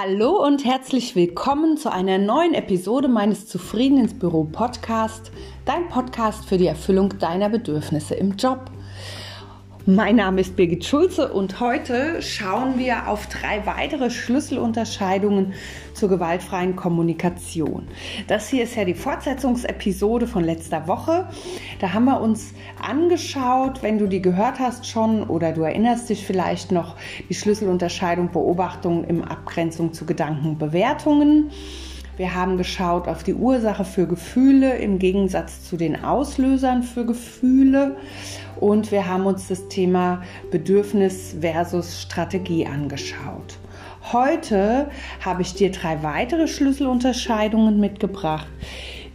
Hallo und herzlich willkommen zu einer neuen Episode meines Zufrieden ins Büro Podcast, dein Podcast für die Erfüllung deiner Bedürfnisse im Job. Mein Name ist Birgit Schulze und heute schauen wir auf drei weitere Schlüsselunterscheidungen zur gewaltfreien Kommunikation. Das hier ist ja die Fortsetzungsepisode von letzter Woche. Da haben wir uns angeschaut, wenn du die gehört hast schon oder du erinnerst dich vielleicht noch, die Schlüsselunterscheidung Beobachtung im Abgrenzung zu Gedankenbewertungen. Wir haben geschaut auf die Ursache für Gefühle im Gegensatz zu den Auslösern für Gefühle und wir haben uns das Thema Bedürfnis versus Strategie angeschaut. Heute habe ich dir drei weitere Schlüsselunterscheidungen mitgebracht.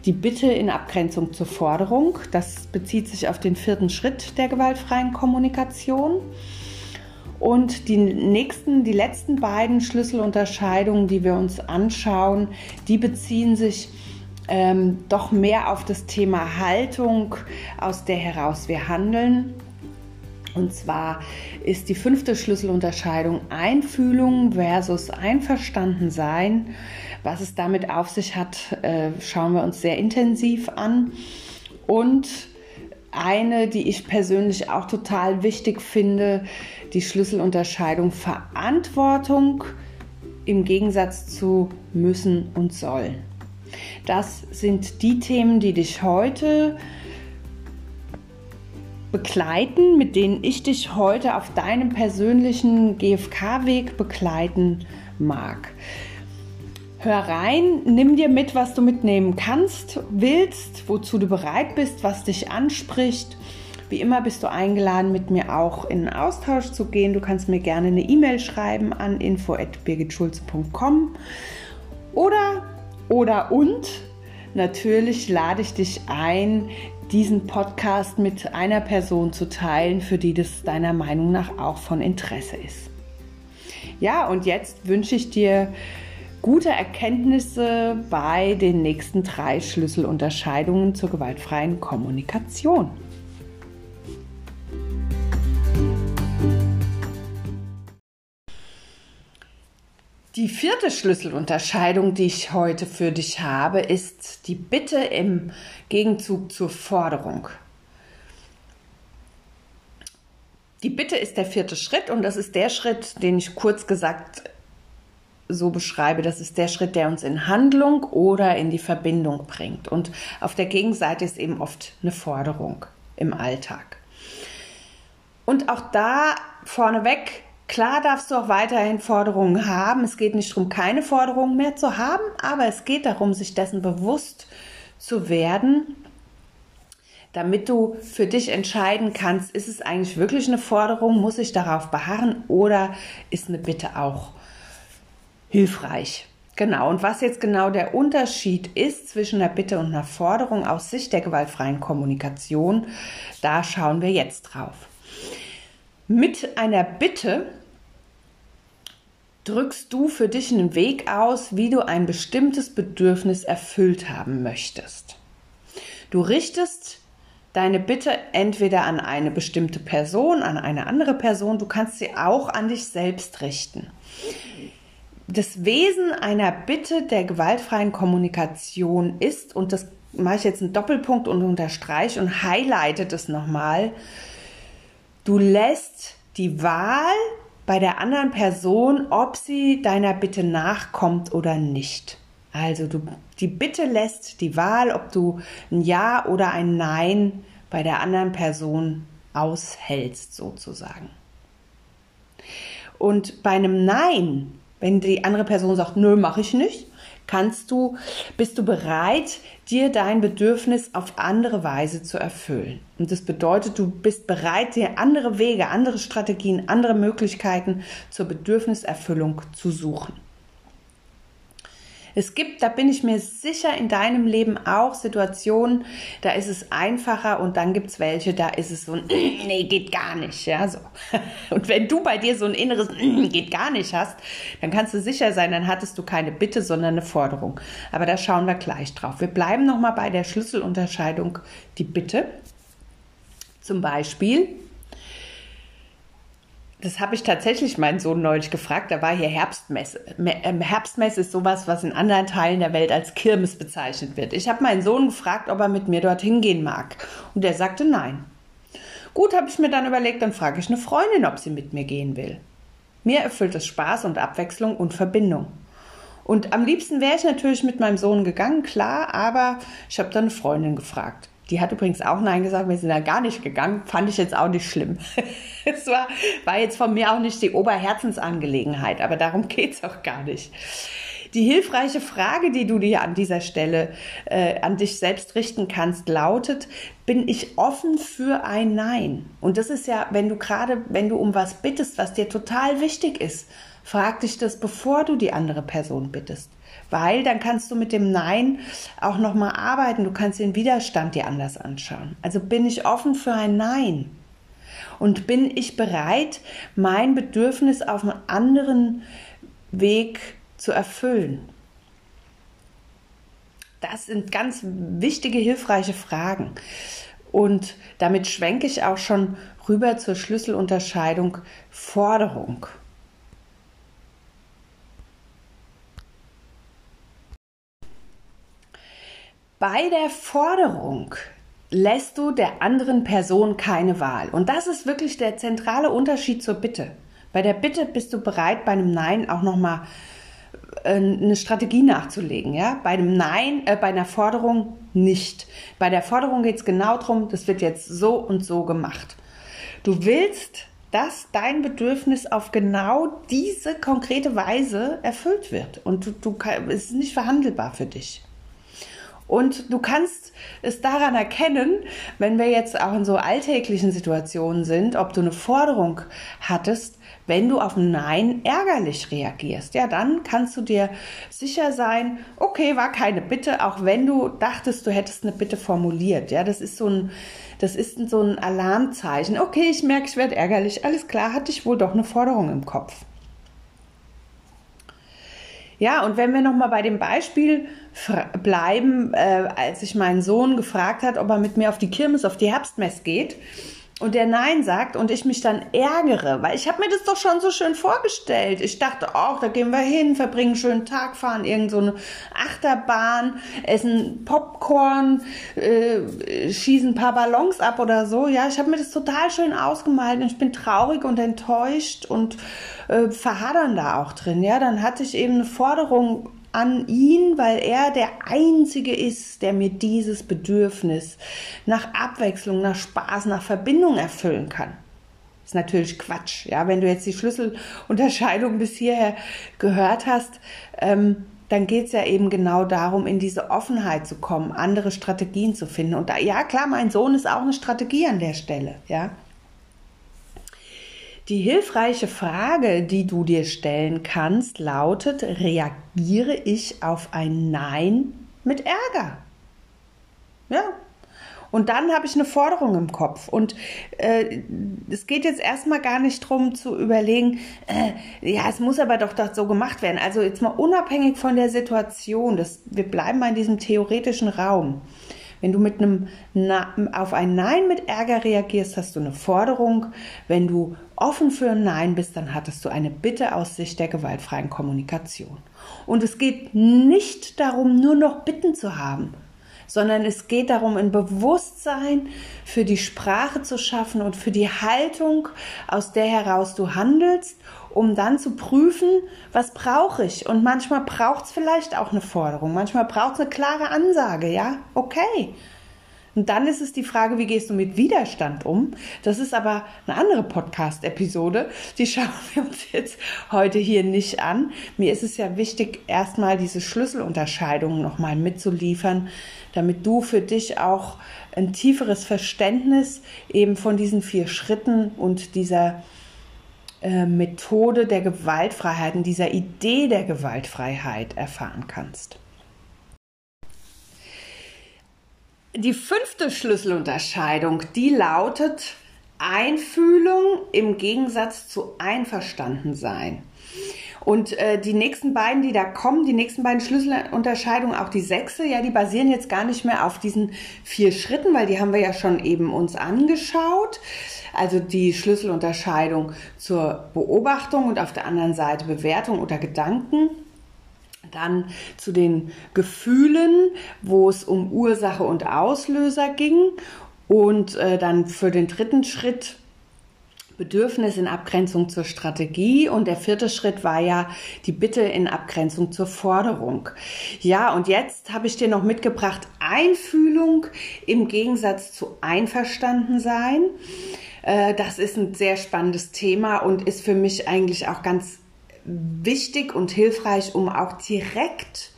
Die Bitte in Abgrenzung zur Forderung, das bezieht sich auf den vierten Schritt der gewaltfreien Kommunikation. Und die nächsten, die letzten beiden Schlüsselunterscheidungen, die wir uns anschauen, die beziehen sich ähm, doch mehr auf das Thema Haltung, aus der heraus wir handeln. Und zwar ist die fünfte Schlüsselunterscheidung Einfühlung versus Einverstandensein. Was es damit auf sich hat, äh, schauen wir uns sehr intensiv an. Und eine, die ich persönlich auch total wichtig finde, die Schlüsselunterscheidung Verantwortung im Gegensatz zu müssen und sollen. Das sind die Themen, die dich heute begleiten, mit denen ich dich heute auf deinem persönlichen GFK-Weg begleiten mag. Hör rein, nimm dir mit, was du mitnehmen kannst, willst, wozu du bereit bist, was dich anspricht. Wie immer bist du eingeladen, mit mir auch in Austausch zu gehen. Du kannst mir gerne eine E-Mail schreiben an info@birgitschulze.com oder oder und natürlich lade ich dich ein, diesen Podcast mit einer Person zu teilen, für die das deiner Meinung nach auch von Interesse ist. Ja, und jetzt wünsche ich dir gute Erkenntnisse bei den nächsten drei Schlüsselunterscheidungen zur gewaltfreien Kommunikation. Die vierte Schlüsselunterscheidung, die ich heute für dich habe, ist die Bitte im Gegenzug zur Forderung. Die Bitte ist der vierte Schritt und das ist der Schritt, den ich kurz gesagt so beschreibe. Das ist der Schritt, der uns in Handlung oder in die Verbindung bringt. Und auf der Gegenseite ist eben oft eine Forderung im Alltag. Und auch da vorneweg Klar darfst du auch weiterhin Forderungen haben. Es geht nicht darum, keine Forderungen mehr zu haben, aber es geht darum, sich dessen bewusst zu werden, damit du für dich entscheiden kannst, ist es eigentlich wirklich eine Forderung, muss ich darauf beharren oder ist eine Bitte auch hilfreich? Genau, und was jetzt genau der Unterschied ist zwischen einer Bitte und einer Forderung aus Sicht der gewaltfreien Kommunikation, da schauen wir jetzt drauf. Mit einer Bitte drückst du für dich einen Weg aus, wie du ein bestimmtes Bedürfnis erfüllt haben möchtest. Du richtest deine Bitte entweder an eine bestimmte Person, an eine andere Person, du kannst sie auch an dich selbst richten. Das Wesen einer Bitte der gewaltfreien Kommunikation ist, und das mache ich jetzt einen Doppelpunkt und unterstreiche und highlighte das nochmal, Du lässt die Wahl bei der anderen Person, ob sie deiner Bitte nachkommt oder nicht. Also du, die Bitte lässt die Wahl, ob du ein Ja oder ein Nein bei der anderen Person aushältst, sozusagen. Und bei einem Nein, wenn die andere Person sagt, nö, mache ich nicht, kannst du, bist du bereit, dir dein Bedürfnis auf andere Weise zu erfüllen. Und das bedeutet, du bist bereit, dir andere Wege, andere Strategien, andere Möglichkeiten zur Bedürfniserfüllung zu suchen. Es gibt, da bin ich mir sicher, in deinem Leben auch Situationen, da ist es einfacher und dann gibt es welche, da ist es so ein, nee, geht gar nicht, ja, so. Und wenn du bei dir so ein inneres, geht gar nicht hast, dann kannst du sicher sein, dann hattest du keine Bitte, sondern eine Forderung. Aber da schauen wir gleich drauf. Wir bleiben nochmal bei der Schlüsselunterscheidung, die Bitte. Zum Beispiel, das habe ich tatsächlich meinen Sohn neulich gefragt. Da war hier Herbstmesse. Ähm, Herbstmesse ist sowas, was in anderen Teilen der Welt als Kirmes bezeichnet wird. Ich habe meinen Sohn gefragt, ob er mit mir dorthin gehen mag. Und der sagte nein. Gut, habe ich mir dann überlegt, dann frage ich eine Freundin, ob sie mit mir gehen will. Mir erfüllt es Spaß und Abwechslung und Verbindung. Und am liebsten wäre ich natürlich mit meinem Sohn gegangen, klar, aber ich habe dann eine Freundin gefragt. Die hat übrigens auch Nein gesagt, wir sind da gar nicht gegangen. Fand ich jetzt auch nicht schlimm. Es war, war jetzt von mir auch nicht die Oberherzensangelegenheit, aber darum geht's auch gar nicht. Die hilfreiche Frage, die du dir an dieser Stelle äh, an dich selbst richten kannst, lautet, bin ich offen für ein Nein? Und das ist ja, wenn du gerade, wenn du um was bittest, was dir total wichtig ist, frag dich das, bevor du die andere Person bittest weil dann kannst du mit dem Nein auch noch mal arbeiten. Du kannst den Widerstand dir anders anschauen. Also bin ich offen für ein Nein und bin ich bereit, mein Bedürfnis auf einem anderen Weg zu erfüllen. Das sind ganz wichtige, hilfreiche Fragen. Und damit schwenke ich auch schon rüber zur Schlüsselunterscheidung Forderung. Bei der Forderung lässt du der anderen Person keine Wahl. Und das ist wirklich der zentrale Unterschied zur Bitte. Bei der Bitte bist du bereit, bei einem Nein auch nochmal äh, eine Strategie nachzulegen. Ja? Bei einem Nein, äh, bei einer Forderung nicht. Bei der Forderung geht es genau darum, das wird jetzt so und so gemacht. Du willst, dass dein Bedürfnis auf genau diese konkrete Weise erfüllt wird. Und du, du, es ist nicht verhandelbar für dich. Und du kannst es daran erkennen, wenn wir jetzt auch in so alltäglichen Situationen sind, ob du eine Forderung hattest, wenn du auf ein Nein ärgerlich reagierst. Ja, dann kannst du dir sicher sein, okay, war keine Bitte, auch wenn du dachtest, du hättest eine Bitte formuliert. Ja, das ist so ein, das ist so ein Alarmzeichen. Okay, ich merke, ich werde ärgerlich. Alles klar, hatte ich wohl doch eine Forderung im Kopf. Ja, und wenn wir nochmal bei dem Beispiel bleiben, äh, als ich meinen Sohn gefragt hat, ob er mit mir auf die Kirmes, auf die Herbstmess geht, und der Nein sagt und ich mich dann ärgere, weil ich habe mir das doch schon so schön vorgestellt. Ich dachte auch, da gehen wir hin, verbringen einen schönen Tag, fahren irgend so eine Achterbahn, essen Popcorn, äh, schießen ein paar Ballons ab oder so. Ja, ich habe mir das total schön ausgemalt und ich bin traurig und enttäuscht und äh, verhadern da auch drin. Ja, dann hatte ich eben eine Forderung an ihn, weil er der Einzige ist, der mir dieses Bedürfnis nach Abwechslung, nach Spaß, nach Verbindung erfüllen kann. Ist natürlich Quatsch. Ja, wenn du jetzt die Schlüsselunterscheidung bis hierher gehört hast, ähm, dann geht es ja eben genau darum, in diese Offenheit zu kommen, andere Strategien zu finden. Und da, ja, klar, mein Sohn ist auch eine Strategie an der Stelle. Ja, die hilfreiche Frage, die du dir stellen kannst, lautet, reagiere ich auf ein Nein mit Ärger? Ja. Und dann habe ich eine Forderung im Kopf. Und äh, es geht jetzt erstmal gar nicht darum zu überlegen, äh, ja, es muss aber doch so gemacht werden. Also jetzt mal unabhängig von der Situation, das, wir bleiben mal in diesem theoretischen Raum. Wenn du mit einem Na auf ein Nein mit Ärger reagierst, hast du eine Forderung. Wenn du offen für ein Nein bist, dann hattest du eine Bitte aus Sicht der gewaltfreien Kommunikation. Und es geht nicht darum, nur noch Bitten zu haben, sondern es geht darum, ein Bewusstsein für die Sprache zu schaffen und für die Haltung, aus der heraus du handelst, um dann zu prüfen, was brauche ich. Und manchmal braucht es vielleicht auch eine Forderung, manchmal braucht es eine klare Ansage, ja, okay. Und dann ist es die Frage, wie gehst du mit Widerstand um? Das ist aber eine andere Podcast-Episode. Die schauen wir uns jetzt heute hier nicht an. Mir ist es ja wichtig, erstmal diese Schlüsselunterscheidungen nochmal mitzuliefern, damit du für dich auch ein tieferes Verständnis eben von diesen vier Schritten und dieser äh, Methode der Gewaltfreiheit und dieser Idee der Gewaltfreiheit erfahren kannst. Die fünfte Schlüsselunterscheidung, die lautet Einfühlung im Gegensatz zu Einverstandensein. Und äh, die nächsten beiden, die da kommen, die nächsten beiden Schlüsselunterscheidungen, auch die sechste, ja, die basieren jetzt gar nicht mehr auf diesen vier Schritten, weil die haben wir ja schon eben uns angeschaut. Also die Schlüsselunterscheidung zur Beobachtung und auf der anderen Seite Bewertung oder Gedanken. Dann zu den Gefühlen, wo es um Ursache und Auslöser ging. Und äh, dann für den dritten Schritt Bedürfnis in Abgrenzung zur Strategie und der vierte Schritt war ja die Bitte in Abgrenzung zur Forderung. Ja, und jetzt habe ich dir noch mitgebracht Einfühlung im Gegensatz zu Einverstandensein. Äh, das ist ein sehr spannendes Thema und ist für mich eigentlich auch ganz wichtig und hilfreich, um auch direkt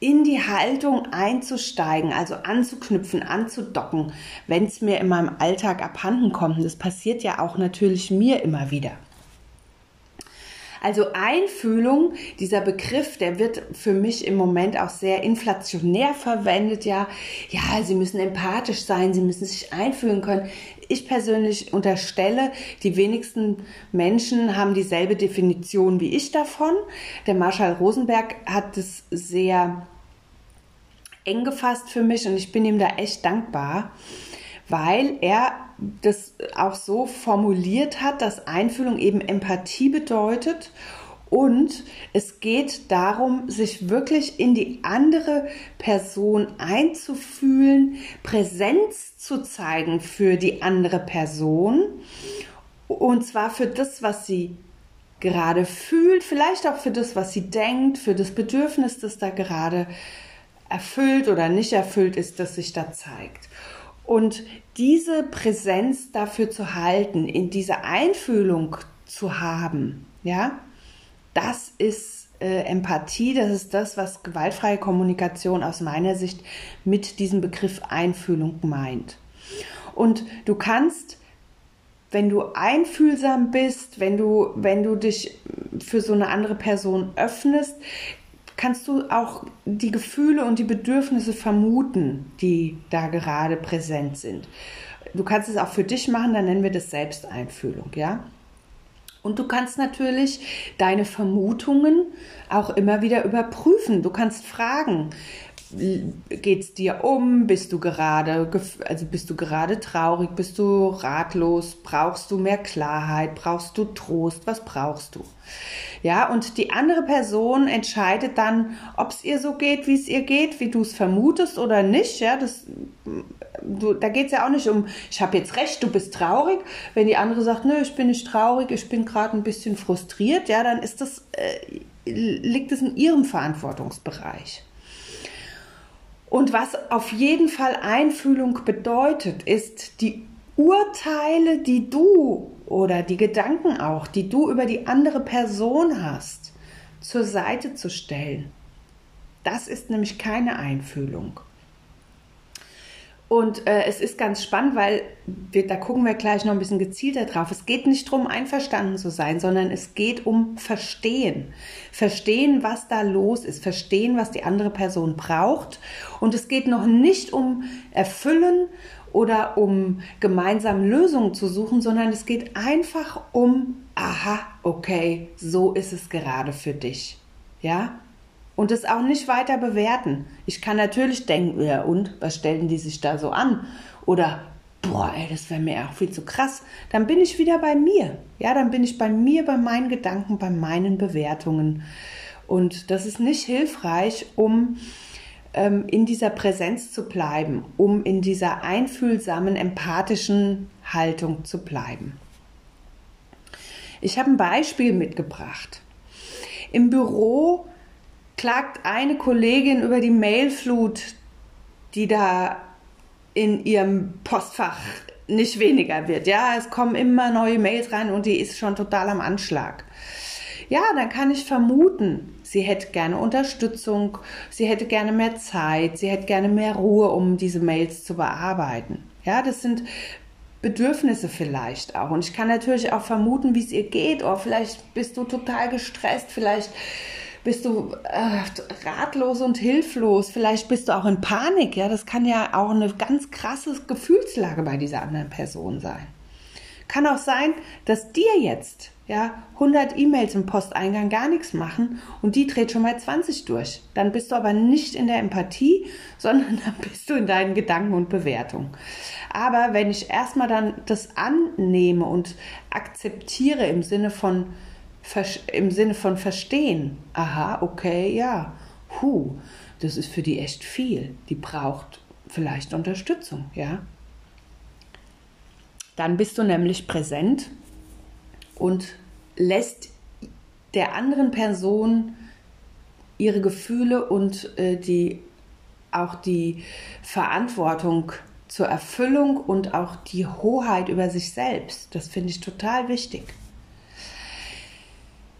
in die Haltung einzusteigen, also anzuknüpfen, anzudocken, wenn es mir in meinem Alltag abhanden kommt. Das passiert ja auch natürlich mir immer wieder. Also Einfühlung, dieser Begriff, der wird für mich im Moment auch sehr inflationär verwendet. Ja, ja, Sie müssen empathisch sein, Sie müssen sich einfühlen können. Ich persönlich unterstelle, die wenigsten Menschen haben dieselbe Definition wie ich davon. Der Marshall Rosenberg hat es sehr eng gefasst für mich und ich bin ihm da echt dankbar, weil er das auch so formuliert hat, dass Einfühlung eben Empathie bedeutet und es geht darum, sich wirklich in die andere Person einzufühlen, Präsenz zu zeigen für die andere Person. Und zwar für das, was sie gerade fühlt, vielleicht auch für das, was sie denkt, für das Bedürfnis, das da gerade erfüllt oder nicht erfüllt ist, das sich da zeigt. Und diese Präsenz dafür zu halten, in dieser Einfühlung zu haben, ja, das ist äh, Empathie, das ist das, was gewaltfreie Kommunikation aus meiner Sicht mit diesem Begriff Einfühlung meint. Und du kannst, wenn du einfühlsam bist, wenn du, wenn du dich für so eine andere Person öffnest, kannst du auch die Gefühle und die Bedürfnisse vermuten, die da gerade präsent sind. Du kannst es auch für dich machen, dann nennen wir das Selbsteinfühlung, ja? Und du kannst natürlich deine Vermutungen auch immer wieder überprüfen. Du kannst fragen, geht es dir um? Bist du gerade, also bist du gerade traurig? Bist du ratlos? Brauchst du mehr Klarheit? Brauchst du Trost? Was brauchst du? Ja, und die andere Person entscheidet dann, ob es ihr so geht, wie es ihr geht, wie du es vermutest oder nicht. Ja, das, du, da geht es ja auch nicht um, ich habe jetzt recht, du bist traurig. Wenn die andere sagt, nö, ich bin nicht traurig, ich bin gerade ein bisschen frustriert, ja, dann ist das, äh, liegt es in ihrem Verantwortungsbereich. Und was auf jeden Fall Einfühlung bedeutet, ist die Urteile, die du oder die Gedanken auch, die du über die andere Person hast, zur Seite zu stellen. Das ist nämlich keine Einfühlung. Und äh, es ist ganz spannend, weil wir, da gucken wir gleich noch ein bisschen gezielter drauf. Es geht nicht darum, einverstanden zu sein, sondern es geht um Verstehen. Verstehen, was da los ist. Verstehen, was die andere Person braucht. Und es geht noch nicht um Erfüllen oder um gemeinsam Lösungen zu suchen, sondern es geht einfach um, aha, okay, so ist es gerade für dich. Ja? Und es auch nicht weiter bewerten. Ich kann natürlich denken, ja und, was stellen die sich da so an? Oder, boah, ey, das wäre mir auch viel zu krass. Dann bin ich wieder bei mir. Ja, dann bin ich bei mir, bei meinen Gedanken, bei meinen Bewertungen. Und das ist nicht hilfreich, um ähm, in dieser Präsenz zu bleiben, um in dieser einfühlsamen, empathischen Haltung zu bleiben. Ich habe ein Beispiel mitgebracht. Im Büro klagt eine Kollegin über die Mailflut, die da in ihrem Postfach nicht weniger wird. Ja, es kommen immer neue Mails rein und die ist schon total am Anschlag. Ja, dann kann ich vermuten, sie hätte gerne Unterstützung, sie hätte gerne mehr Zeit, sie hätte gerne mehr Ruhe, um diese Mails zu bearbeiten. Ja, das sind Bedürfnisse vielleicht auch. Und ich kann natürlich auch vermuten, wie es ihr geht. Oder vielleicht bist du total gestresst, vielleicht bist du äh, ratlos und hilflos, vielleicht bist du auch in Panik, ja, das kann ja auch eine ganz krasse Gefühlslage bei dieser anderen Person sein. Kann auch sein, dass dir jetzt ja 100 E-Mails im Posteingang gar nichts machen und die dreht schon mal 20 durch. Dann bist du aber nicht in der Empathie, sondern dann bist du in deinen Gedanken und Bewertungen. Aber wenn ich erstmal dann das annehme und akzeptiere im Sinne von im Sinne von verstehen, aha, okay, ja, hu, das ist für die echt viel. Die braucht vielleicht Unterstützung, ja. Dann bist du nämlich präsent und lässt der anderen Person ihre Gefühle und äh, die auch die Verantwortung zur Erfüllung und auch die Hoheit über sich selbst. Das finde ich total wichtig.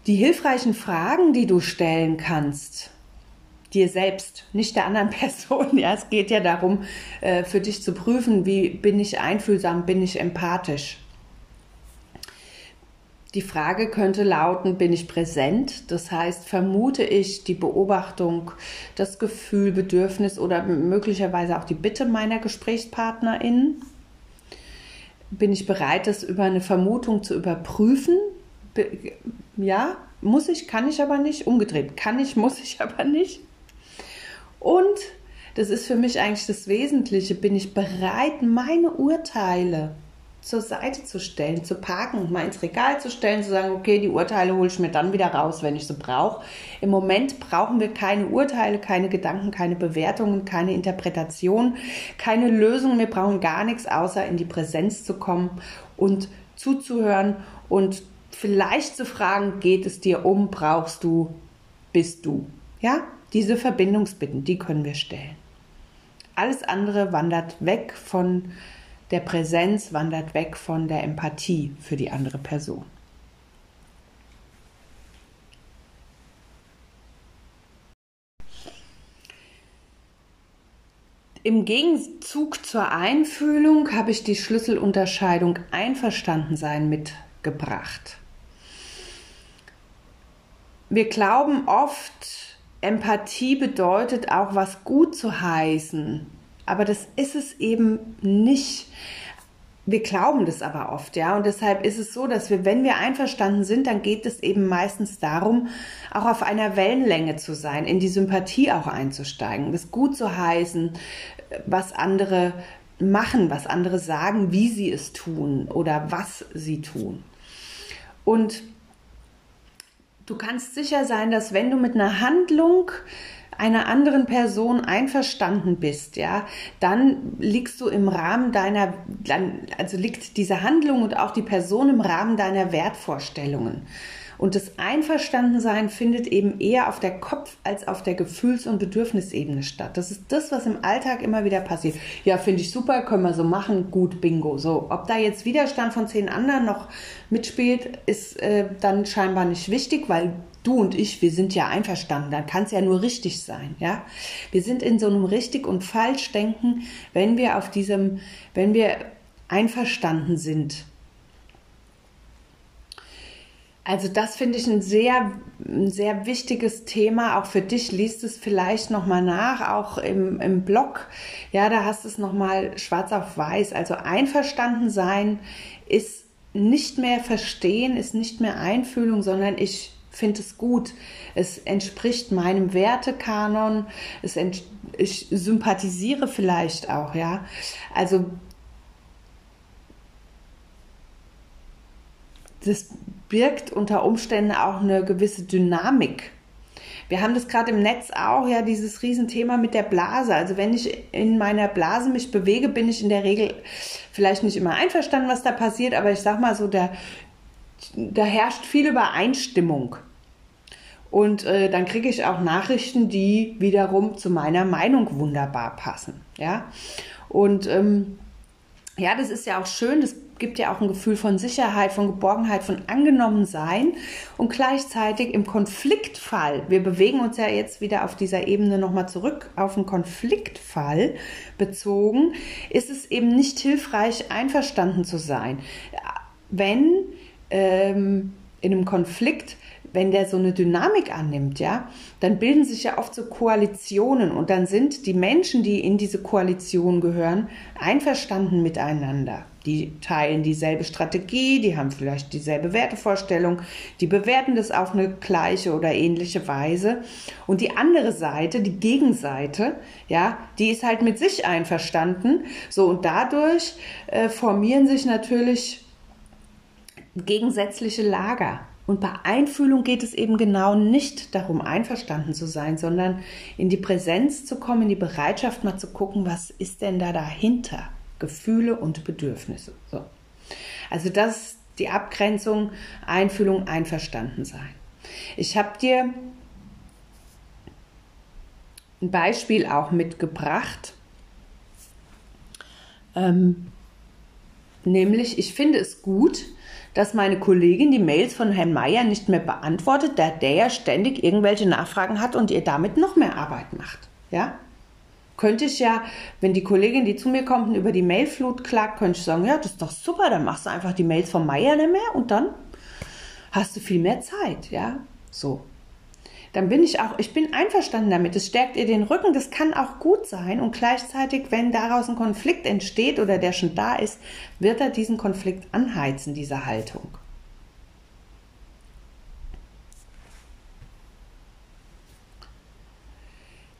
Die hilfreichen Fragen, die du stellen kannst, dir selbst, nicht der anderen Person. Ja, es geht ja darum, äh, für dich zu prüfen, wie bin ich einfühlsam, bin ich empathisch. Die Frage könnte lauten, bin ich präsent? Das heißt, vermute ich die Beobachtung, das Gefühl, Bedürfnis oder möglicherweise auch die Bitte meiner GesprächspartnerInnen? Bin ich bereit, das über eine Vermutung zu überprüfen? Ja, muss ich, kann ich aber nicht. Umgedreht, kann ich, muss ich aber nicht. Und das ist für mich eigentlich das Wesentliche. Bin ich bereit, meine Urteile zur Seite zu stellen, zu parken, mal ins Regal zu stellen, zu sagen, okay, die Urteile hole ich mir dann wieder raus, wenn ich sie brauche. Im Moment brauchen wir keine Urteile, keine Gedanken, keine Bewertungen, keine Interpretation, keine Lösung. Wir brauchen gar nichts, außer in die Präsenz zu kommen und zuzuhören und vielleicht zu fragen, geht es dir um, brauchst du, bist du. Ja, diese Verbindungsbitten, die können wir stellen. Alles andere wandert weg von der Präsenz, wandert weg von der Empathie für die andere Person. Im Gegenzug zur Einfühlung habe ich die Schlüsselunterscheidung Einverstandensein mitgebracht. Wir glauben oft, Empathie bedeutet auch was gut zu heißen. Aber das ist es eben nicht. Wir glauben das aber oft, ja. Und deshalb ist es so, dass wir, wenn wir einverstanden sind, dann geht es eben meistens darum, auch auf einer Wellenlänge zu sein, in die Sympathie auch einzusteigen, das gut zu heißen, was andere machen, was andere sagen, wie sie es tun oder was sie tun. Und Du kannst sicher sein, dass wenn du mit einer Handlung einer anderen Person einverstanden bist, ja, dann liegst du im Rahmen deiner, also liegt diese Handlung und auch die Person im Rahmen deiner Wertvorstellungen. Und das Einverstandensein findet eben eher auf der Kopf- als auf der Gefühls- und Bedürfnisebene statt. Das ist das, was im Alltag immer wieder passiert. Ja, finde ich super, können wir so machen, gut, bingo. So, ob da jetzt Widerstand von zehn anderen noch mitspielt, ist äh, dann scheinbar nicht wichtig, weil du und ich, wir sind ja einverstanden, dann kann es ja nur richtig sein, ja. Wir sind in so einem richtig und falsch denken, wenn wir auf diesem, wenn wir einverstanden sind also das finde ich ein sehr, ein sehr wichtiges Thema. Auch für dich liest es vielleicht nochmal nach, auch im, im Blog. Ja, da hast du es nochmal schwarz auf weiß. Also einverstanden sein ist nicht mehr verstehen, ist nicht mehr Einfühlung, sondern ich finde es gut. Es entspricht meinem Wertekanon. Es ich sympathisiere vielleicht auch, ja. Also das birgt unter Umständen auch eine gewisse Dynamik. Wir haben das gerade im Netz auch, ja, dieses Riesenthema mit der Blase. Also wenn ich in meiner Blase mich bewege, bin ich in der Regel vielleicht nicht immer einverstanden, was da passiert, aber ich sag mal so, da, da herrscht viel Übereinstimmung. Und äh, dann kriege ich auch Nachrichten, die wiederum zu meiner Meinung wunderbar passen. Ja. Und ähm, ja, das ist ja auch schön, das gibt ja auch ein Gefühl von Sicherheit, von Geborgenheit, von angenommen sein und gleichzeitig im Konfliktfall, wir bewegen uns ja jetzt wieder auf dieser Ebene nochmal zurück auf einen Konfliktfall bezogen, ist es eben nicht hilfreich, einverstanden zu sein. Wenn ähm, in einem Konflikt wenn der so eine Dynamik annimmt, ja, dann bilden sich ja oft so Koalitionen und dann sind die Menschen, die in diese Koalition gehören, einverstanden miteinander. Die teilen dieselbe Strategie, die haben vielleicht dieselbe Wertevorstellung, die bewerten das auf eine gleiche oder ähnliche Weise. Und die andere Seite, die Gegenseite, ja, die ist halt mit sich einverstanden. So, und dadurch äh, formieren sich natürlich gegensätzliche Lager. Und bei Einfühlung geht es eben genau nicht darum, einverstanden zu sein, sondern in die Präsenz zu kommen, in die Bereitschaft mal zu gucken, was ist denn da dahinter? Gefühle und Bedürfnisse. So. Also das ist die Abgrenzung, Einfühlung, einverstanden sein. Ich habe dir ein Beispiel auch mitgebracht. Ähm, nämlich, ich finde es gut, dass meine Kollegin die Mails von Herrn Meier nicht mehr beantwortet, da der ja ständig irgendwelche Nachfragen hat und ihr damit noch mehr Arbeit macht. Ja? Könnte ich ja, wenn die Kollegin, die zu mir kommt, über die Mailflut klagt, könnte ich sagen, ja, das ist doch super, dann machst du einfach die Mails von Meier nicht mehr und dann hast du viel mehr Zeit, ja? So dann bin ich auch, ich bin einverstanden damit. Es stärkt ihr den Rücken, das kann auch gut sein. Und gleichzeitig, wenn daraus ein Konflikt entsteht oder der schon da ist, wird er diesen Konflikt anheizen, diese Haltung.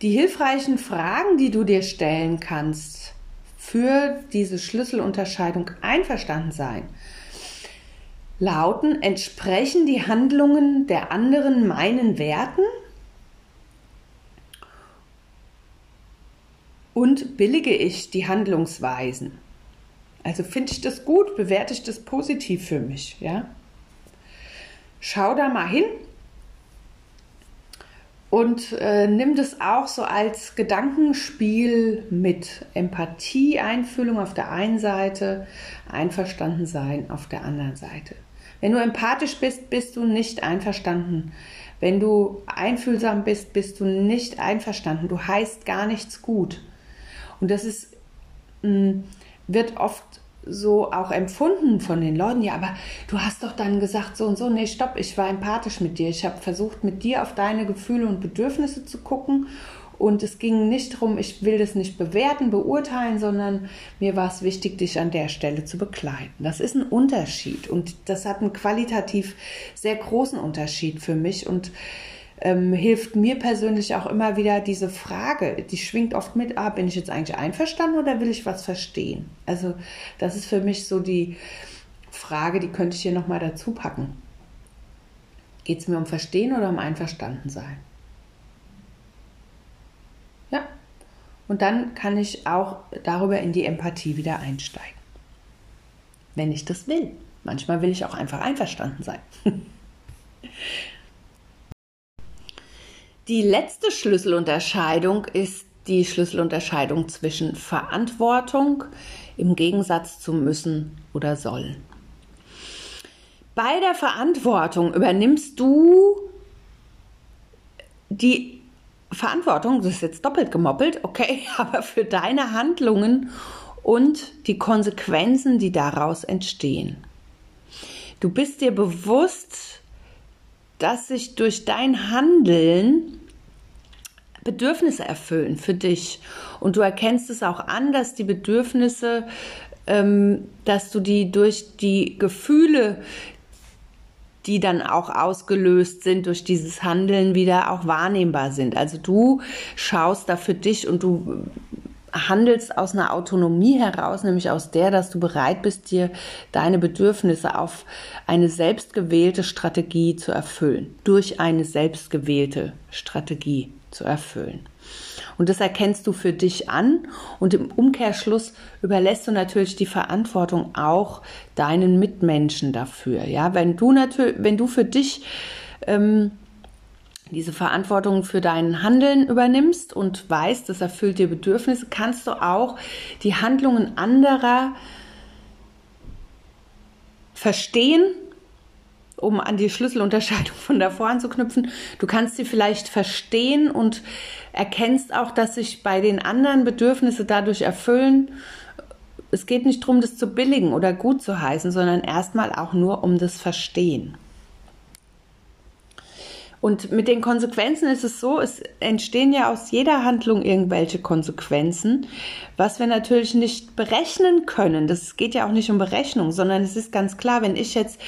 Die hilfreichen Fragen, die du dir stellen kannst für diese Schlüsselunterscheidung einverstanden sein, lauten, entsprechen die Handlungen der anderen meinen Werten? Und billige ich die Handlungsweisen? Also finde ich das gut, bewerte ich das positiv für mich, ja? Schau da mal hin und äh, nimm das auch so als Gedankenspiel mit Empathie, Einfühlung auf der einen Seite, Einverstandensein auf der anderen Seite. Wenn du empathisch bist, bist du nicht einverstanden. Wenn du einfühlsam bist, bist du nicht einverstanden. Du heißt gar nichts gut. Und das ist, mm, wird oft so auch empfunden von den Leuten. Ja, aber du hast doch dann gesagt so und so. Nee, stopp, ich war empathisch mit dir. Ich habe versucht, mit dir auf deine Gefühle und Bedürfnisse zu gucken und es ging nicht darum, ich will das nicht bewerten, beurteilen, sondern mir war es wichtig, dich an der Stelle zu begleiten. Das ist ein Unterschied und das hat einen qualitativ sehr großen Unterschied für mich und ähm, hilft mir persönlich auch immer wieder diese Frage, die schwingt oft mit, ah, bin ich jetzt eigentlich einverstanden oder will ich was verstehen? Also das ist für mich so die Frage, die könnte ich hier nochmal dazu packen. Geht es mir um Verstehen oder um Einverstandensein? Und dann kann ich auch darüber in die Empathie wieder einsteigen. Wenn ich das will. Manchmal will ich auch einfach einverstanden sein. die letzte Schlüsselunterscheidung ist die Schlüsselunterscheidung zwischen Verantwortung im Gegensatz zu müssen oder sollen. Bei der Verantwortung übernimmst du die Verantwortung, das ist jetzt doppelt gemoppelt, okay, aber für deine Handlungen und die Konsequenzen, die daraus entstehen. Du bist dir bewusst, dass sich durch dein Handeln Bedürfnisse erfüllen für dich. Und du erkennst es auch an, dass die Bedürfnisse, ähm, dass du die durch die Gefühle, die dann auch ausgelöst sind durch dieses Handeln, wieder auch wahrnehmbar sind. Also du schaust da für dich und du handelst aus einer Autonomie heraus, nämlich aus der, dass du bereit bist, dir deine Bedürfnisse auf eine selbstgewählte Strategie zu erfüllen, durch eine selbstgewählte Strategie zu erfüllen. Und das erkennst du für dich an und im Umkehrschluss überlässt du natürlich die Verantwortung auch deinen Mitmenschen dafür. Ja, wenn du natürlich, wenn du für dich ähm, diese Verantwortung für dein Handeln übernimmst und weißt, das erfüllt dir Bedürfnisse, kannst du auch die Handlungen anderer verstehen um an die Schlüsselunterscheidung von davor anzuknüpfen, du kannst sie vielleicht verstehen und erkennst auch, dass sich bei den anderen Bedürfnisse dadurch erfüllen. Es geht nicht darum, das zu billigen oder gut zu heißen, sondern erstmal auch nur um das Verstehen. Und mit den Konsequenzen ist es so, es entstehen ja aus jeder Handlung irgendwelche Konsequenzen, was wir natürlich nicht berechnen können. Das geht ja auch nicht um Berechnung, sondern es ist ganz klar, wenn ich jetzt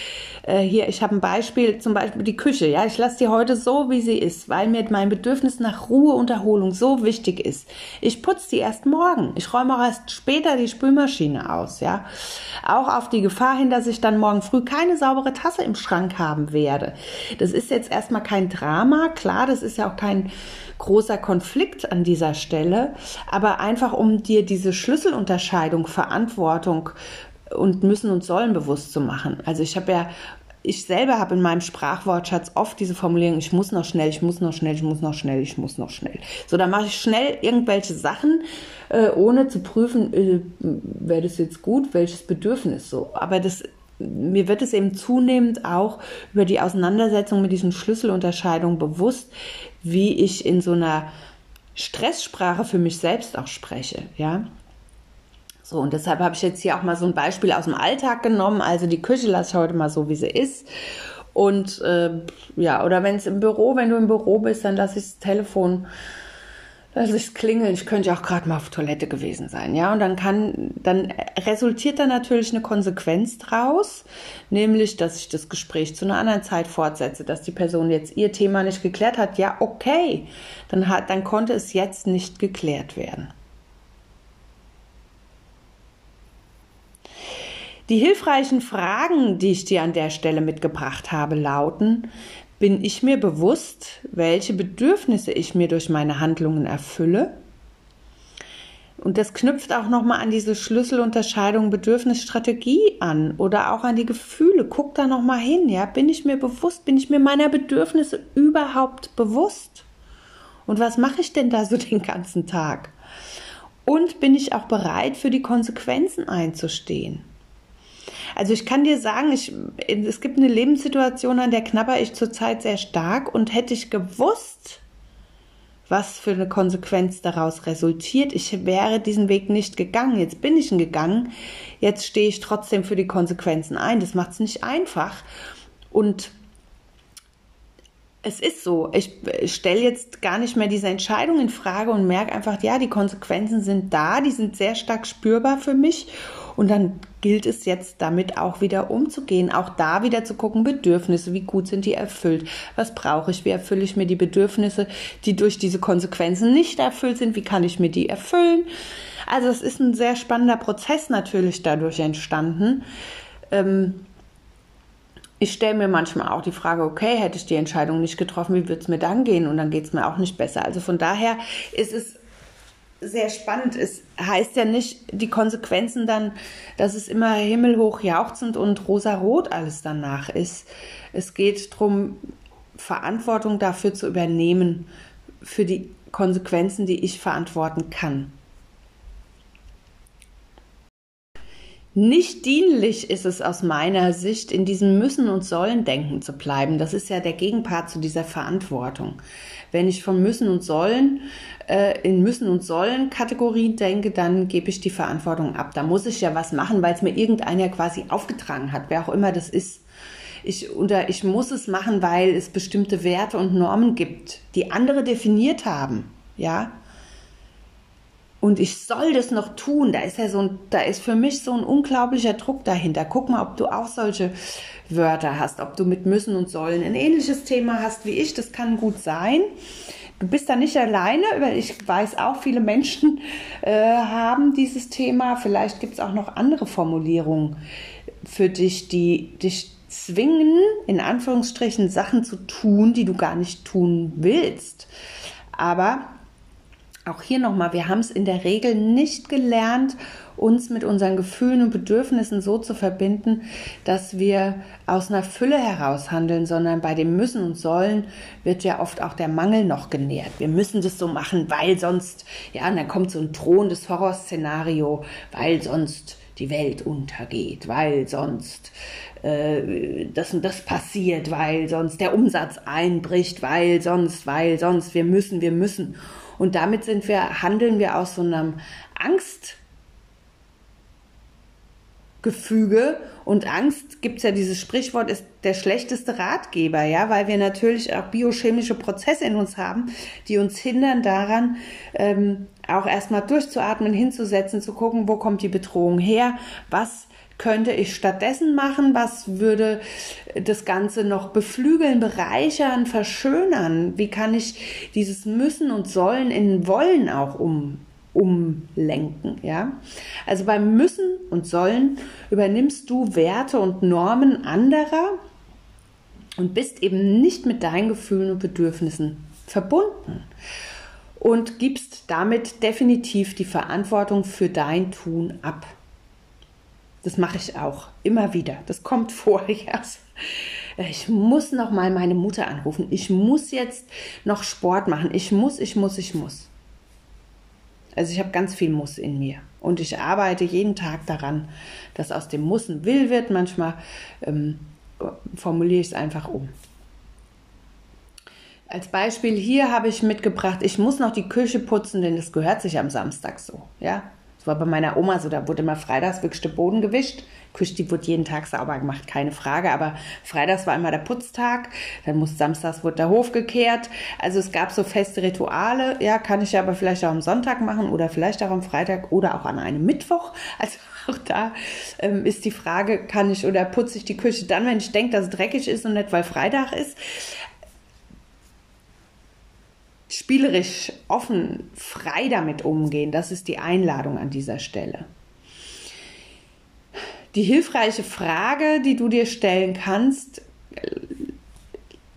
äh, hier, ich habe ein Beispiel, zum Beispiel die Küche, ja, ich lasse die heute so, wie sie ist, weil mir mein Bedürfnis nach Ruhe und Erholung so wichtig ist. Ich putze die erst morgen. Ich räume auch erst später die Spülmaschine aus, ja. Auch auf die Gefahr hin, dass ich dann morgen früh keine saubere Tasse im Schrank haben werde. Das ist jetzt erstmal kein Drama, klar, das ist ja auch kein großer Konflikt an dieser Stelle, aber einfach um dir diese Schlüsselunterscheidung, Verantwortung und müssen und sollen bewusst zu machen. Also ich habe ja ich selber habe in meinem Sprachwortschatz oft diese Formulierung, ich muss noch schnell, ich muss noch schnell, ich muss noch schnell, ich muss noch schnell. So, dann mache ich schnell irgendwelche Sachen, äh, ohne zu prüfen, äh, wäre das jetzt gut, welches Bedürfnis so. Aber das, mir wird es eben zunehmend auch über die Auseinandersetzung mit diesen Schlüsselunterscheidungen bewusst, wie ich in so einer Stresssprache für mich selbst auch spreche, ja. So, und deshalb habe ich jetzt hier auch mal so ein Beispiel aus dem Alltag genommen. Also die Küche lasse ich heute mal so, wie sie ist. Und äh, ja, oder wenn es im Büro, wenn du im Büro bist, dann lasse ich das Telefon, ich es klingeln. Ich könnte ja auch gerade mal auf Toilette gewesen sein, ja. Und dann kann, dann resultiert da natürlich eine Konsequenz draus, nämlich, dass ich das Gespräch zu einer anderen Zeit fortsetze, dass die Person jetzt ihr Thema nicht geklärt hat. Ja, okay, dann hat, dann konnte es jetzt nicht geklärt werden. Die hilfreichen Fragen, die ich dir an der Stelle mitgebracht habe, lauten, bin ich mir bewusst, welche Bedürfnisse ich mir durch meine Handlungen erfülle? Und das knüpft auch nochmal an diese Schlüsselunterscheidung Bedürfnisstrategie an oder auch an die Gefühle. Guck da nochmal hin, ja. Bin ich mir bewusst? Bin ich mir meiner Bedürfnisse überhaupt bewusst? Und was mache ich denn da so den ganzen Tag? Und bin ich auch bereit, für die Konsequenzen einzustehen? Also ich kann dir sagen, ich, es gibt eine Lebenssituation, an der knabber ich zurzeit sehr stark und hätte ich gewusst, was für eine Konsequenz daraus resultiert. Ich wäre diesen Weg nicht gegangen. Jetzt bin ich ihn gegangen. Jetzt stehe ich trotzdem für die Konsequenzen ein. Das macht es nicht einfach. Und es ist so. Ich stelle jetzt gar nicht mehr diese Entscheidung in Frage und merke einfach, ja, die Konsequenzen sind da, die sind sehr stark spürbar für mich. Und dann gilt es jetzt damit auch wieder umzugehen, auch da wieder zu gucken, Bedürfnisse, wie gut sind die erfüllt, was brauche ich, wie erfülle ich mir die Bedürfnisse, die durch diese Konsequenzen nicht erfüllt sind, wie kann ich mir die erfüllen. Also es ist ein sehr spannender Prozess natürlich dadurch entstanden. Ähm, ich stelle mir manchmal auch die Frage, okay, hätte ich die Entscheidung nicht getroffen, wie würde es mir dann gehen? Und dann geht es mir auch nicht besser. Also von daher ist es sehr spannend. Es heißt ja nicht die Konsequenzen dann, dass es immer himmelhoch jauchzend und rosarot alles danach ist. Es geht darum, Verantwortung dafür zu übernehmen, für die Konsequenzen, die ich verantworten kann. Nicht dienlich ist es aus meiner Sicht, in diesem Müssen und Sollen denken zu bleiben. Das ist ja der Gegenpart zu dieser Verantwortung. Wenn ich von Müssen und Sollen äh, in Müssen und Sollen Kategorien denke, dann gebe ich die Verantwortung ab. Da muss ich ja was machen, weil es mir irgendeiner quasi aufgetragen hat, wer auch immer das ist. Ich, oder ich muss es machen, weil es bestimmte Werte und Normen gibt, die andere definiert haben. Ja, und ich soll das noch tun. Da ist ja so ein, da ist für mich so ein unglaublicher Druck dahinter. Guck mal, ob du auch solche Wörter hast, ob du mit müssen und sollen ein ähnliches Thema hast wie ich. Das kann gut sein. Du bist da nicht alleine, weil ich weiß auch, viele Menschen äh, haben dieses Thema. Vielleicht gibt es auch noch andere Formulierungen für dich, die dich zwingen, in Anführungsstrichen Sachen zu tun, die du gar nicht tun willst. Aber auch hier nochmal, wir haben es in der Regel nicht gelernt, uns mit unseren Gefühlen und Bedürfnissen so zu verbinden, dass wir aus einer Fülle heraus handeln, sondern bei dem Müssen und Sollen wird ja oft auch der Mangel noch genährt. Wir müssen das so machen, weil sonst, ja, und dann kommt so ein drohendes Horrorszenario, weil sonst die Welt untergeht, weil sonst äh, das und das passiert, weil sonst der Umsatz einbricht, weil sonst, weil sonst, wir müssen, wir müssen. Und damit sind wir, handeln wir aus so einem Angst, Gefüge und Angst gibt es ja dieses Sprichwort ist der schlechteste Ratgeber, ja, weil wir natürlich auch biochemische Prozesse in uns haben, die uns hindern daran, ähm, auch erstmal durchzuatmen, hinzusetzen, zu gucken, wo kommt die Bedrohung her, was könnte ich stattdessen machen, was würde das Ganze noch beflügeln, bereichern, verschönern, wie kann ich dieses Müssen und Sollen in Wollen auch um umlenken, ja. Also beim Müssen und Sollen übernimmst du Werte und Normen anderer und bist eben nicht mit deinen Gefühlen und Bedürfnissen verbunden und gibst damit definitiv die Verantwortung für dein Tun ab. Das mache ich auch immer wieder. Das kommt vor. Ich muss noch mal meine Mutter anrufen. Ich muss jetzt noch Sport machen. Ich muss, ich muss, ich muss. Also ich habe ganz viel Muss in mir. Und ich arbeite jeden Tag daran, dass aus dem Muss ein Will wird. Manchmal ähm, formuliere ich es einfach um. Als Beispiel hier habe ich mitgebracht, ich muss noch die Küche putzen, denn das gehört sich am Samstag so. Ja, das war bei meiner Oma so, da wurde immer freitags wirklich der Boden gewischt. Küche, die wurde jeden Tag sauber gemacht, keine Frage. Aber freitags war immer der Putztag, dann muss samstags wurde der Hof gekehrt. Also es gab so feste Rituale. Ja, kann ich aber vielleicht auch am Sonntag machen oder vielleicht auch am Freitag oder auch an einem Mittwoch. Also auch da ähm, ist die Frage, kann ich oder putze ich die Küche dann, wenn ich denke, dass es dreckig ist und nicht, weil Freitag ist spielerisch, offen, frei damit umgehen. Das ist die Einladung an dieser Stelle. Die hilfreiche Frage, die du dir stellen kannst,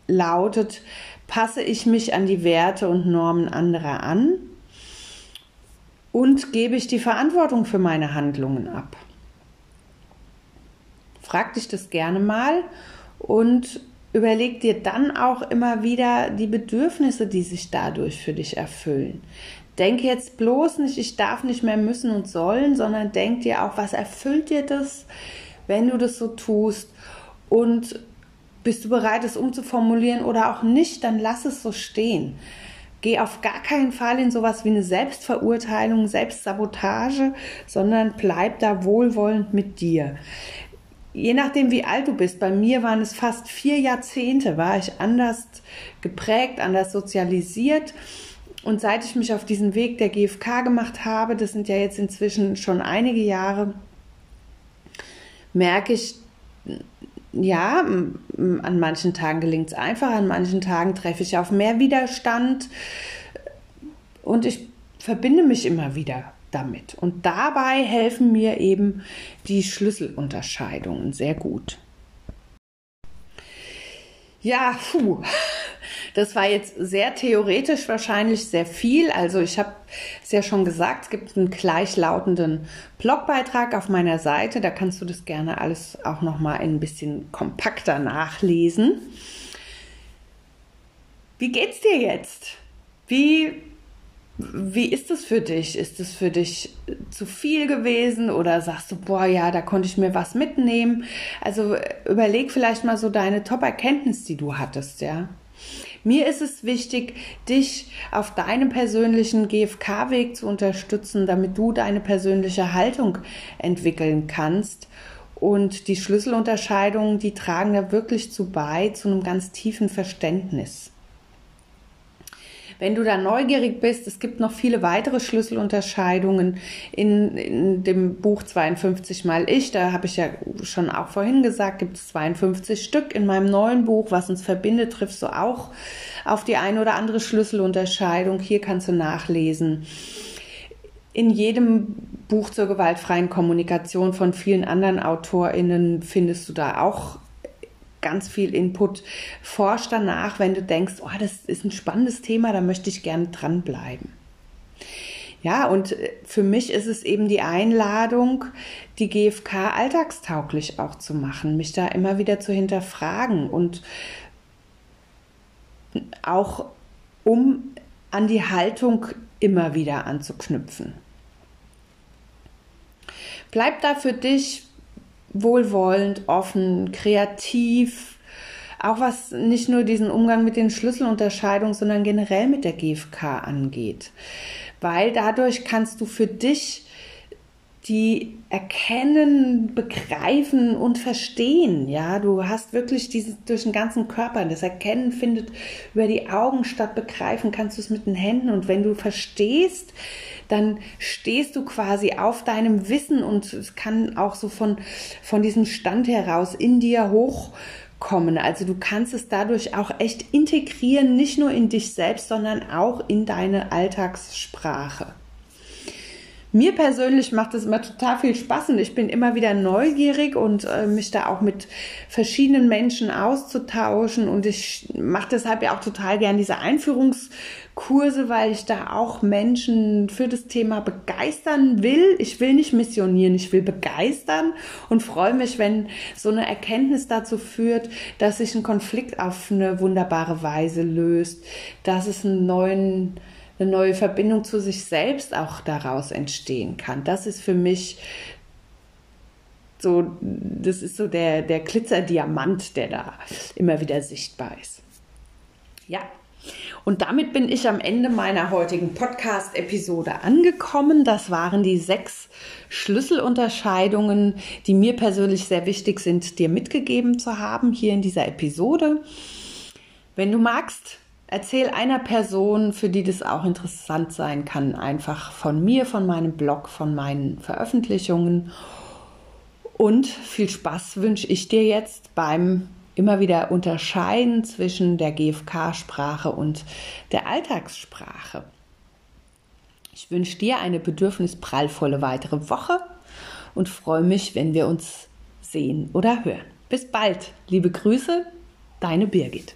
lautet, passe ich mich an die Werte und Normen anderer an und gebe ich die Verantwortung für meine Handlungen ab? Frag dich das gerne mal und überleg dir dann auch immer wieder die Bedürfnisse, die sich dadurch für dich erfüllen. Denke jetzt bloß nicht, ich darf nicht mehr müssen und sollen, sondern denk dir auch, was erfüllt dir das, wenn du das so tust und bist du bereit, es umzuformulieren oder auch nicht, dann lass es so stehen. Geh auf gar keinen Fall in sowas wie eine Selbstverurteilung, Selbstsabotage, sondern bleib da wohlwollend mit dir je nachdem, wie alt du bist, bei mir waren es fast vier Jahrzehnte, war ich anders geprägt, anders sozialisiert. Und seit ich mich auf diesen Weg der GfK gemacht habe, das sind ja jetzt inzwischen schon einige Jahre, merke ich, ja, an manchen Tagen gelingt es einfach, an manchen Tagen treffe ich auf mehr Widerstand und ich verbinde mich immer wieder damit. Und dabei helfen mir eben die Schlüsselunterscheidungen sehr gut. Ja, puh. Das war jetzt sehr theoretisch wahrscheinlich sehr viel. Also ich habe es ja schon gesagt, es gibt einen gleichlautenden Blogbeitrag auf meiner Seite. Da kannst du das gerne alles auch noch mal ein bisschen kompakter nachlesen. Wie geht's dir jetzt? Wie wie ist das für dich? Ist es für dich zu viel gewesen oder sagst du, boah, ja, da konnte ich mir was mitnehmen? Also überleg vielleicht mal so deine Top-Erkenntnis, die du hattest, ja. Mir ist es wichtig, dich auf deinem persönlichen GFK-Weg zu unterstützen, damit du deine persönliche Haltung entwickeln kannst. Und die Schlüsselunterscheidungen, die tragen da wirklich zu bei, zu einem ganz tiefen Verständnis. Wenn du da neugierig bist, es gibt noch viele weitere Schlüsselunterscheidungen in, in dem Buch 52 mal ich. Da habe ich ja schon auch vorhin gesagt, gibt es 52 Stück. In meinem neuen Buch, was uns verbindet, triffst du auch auf die eine oder andere Schlüsselunterscheidung. Hier kannst du nachlesen. In jedem Buch zur gewaltfreien Kommunikation von vielen anderen AutorInnen findest du da auch ganz viel Input. Forsch danach, wenn du denkst, oh, das ist ein spannendes Thema, da möchte ich gerne dranbleiben. Ja, und äh, für mich ist es eben die Einladung, die GfK alltagstauglich auch zu machen, mich da immer wieder zu hinterfragen und auch um an die Haltung immer wieder anzuknüpfen. Bleib da für dich wohlwollend, offen, kreativ, auch was nicht nur diesen Umgang mit den Schlüsselunterscheidungen, sondern generell mit der GfK angeht. Weil dadurch kannst du für dich die erkennen, begreifen und verstehen. Ja, du hast wirklich dieses durch den ganzen Körper. Das Erkennen findet über die Augen statt. Begreifen kannst du es mit den Händen. Und wenn du verstehst, dann stehst du quasi auf deinem Wissen und es kann auch so von, von diesem Stand heraus in dir hochkommen. Also du kannst es dadurch auch echt integrieren, nicht nur in dich selbst, sondern auch in deine Alltagssprache. Mir persönlich macht es immer total viel Spaß und ich bin immer wieder neugierig und äh, mich da auch mit verschiedenen Menschen auszutauschen und ich mache deshalb ja auch total gern diese Einführungskurse, weil ich da auch Menschen für das Thema begeistern will. Ich will nicht missionieren, ich will begeistern und freue mich, wenn so eine Erkenntnis dazu führt, dass sich ein Konflikt auf eine wunderbare Weise löst, dass es einen neuen eine neue Verbindung zu sich selbst auch daraus entstehen kann. Das ist für mich so, das ist so der, der Glitzerdiamant, der da immer wieder sichtbar ist. Ja, und damit bin ich am Ende meiner heutigen Podcast-Episode angekommen. Das waren die sechs Schlüsselunterscheidungen, die mir persönlich sehr wichtig sind, dir mitgegeben zu haben hier in dieser Episode. Wenn du magst, erzähl einer Person, für die das auch interessant sein kann, einfach von mir, von meinem Blog, von meinen Veröffentlichungen. Und viel Spaß wünsche ich dir jetzt beim immer wieder unterscheiden zwischen der GFK-Sprache und der Alltagssprache. Ich wünsche dir eine bedürfnisprallvolle weitere Woche und freue mich, wenn wir uns sehen oder hören. Bis bald. Liebe Grüße, deine Birgit.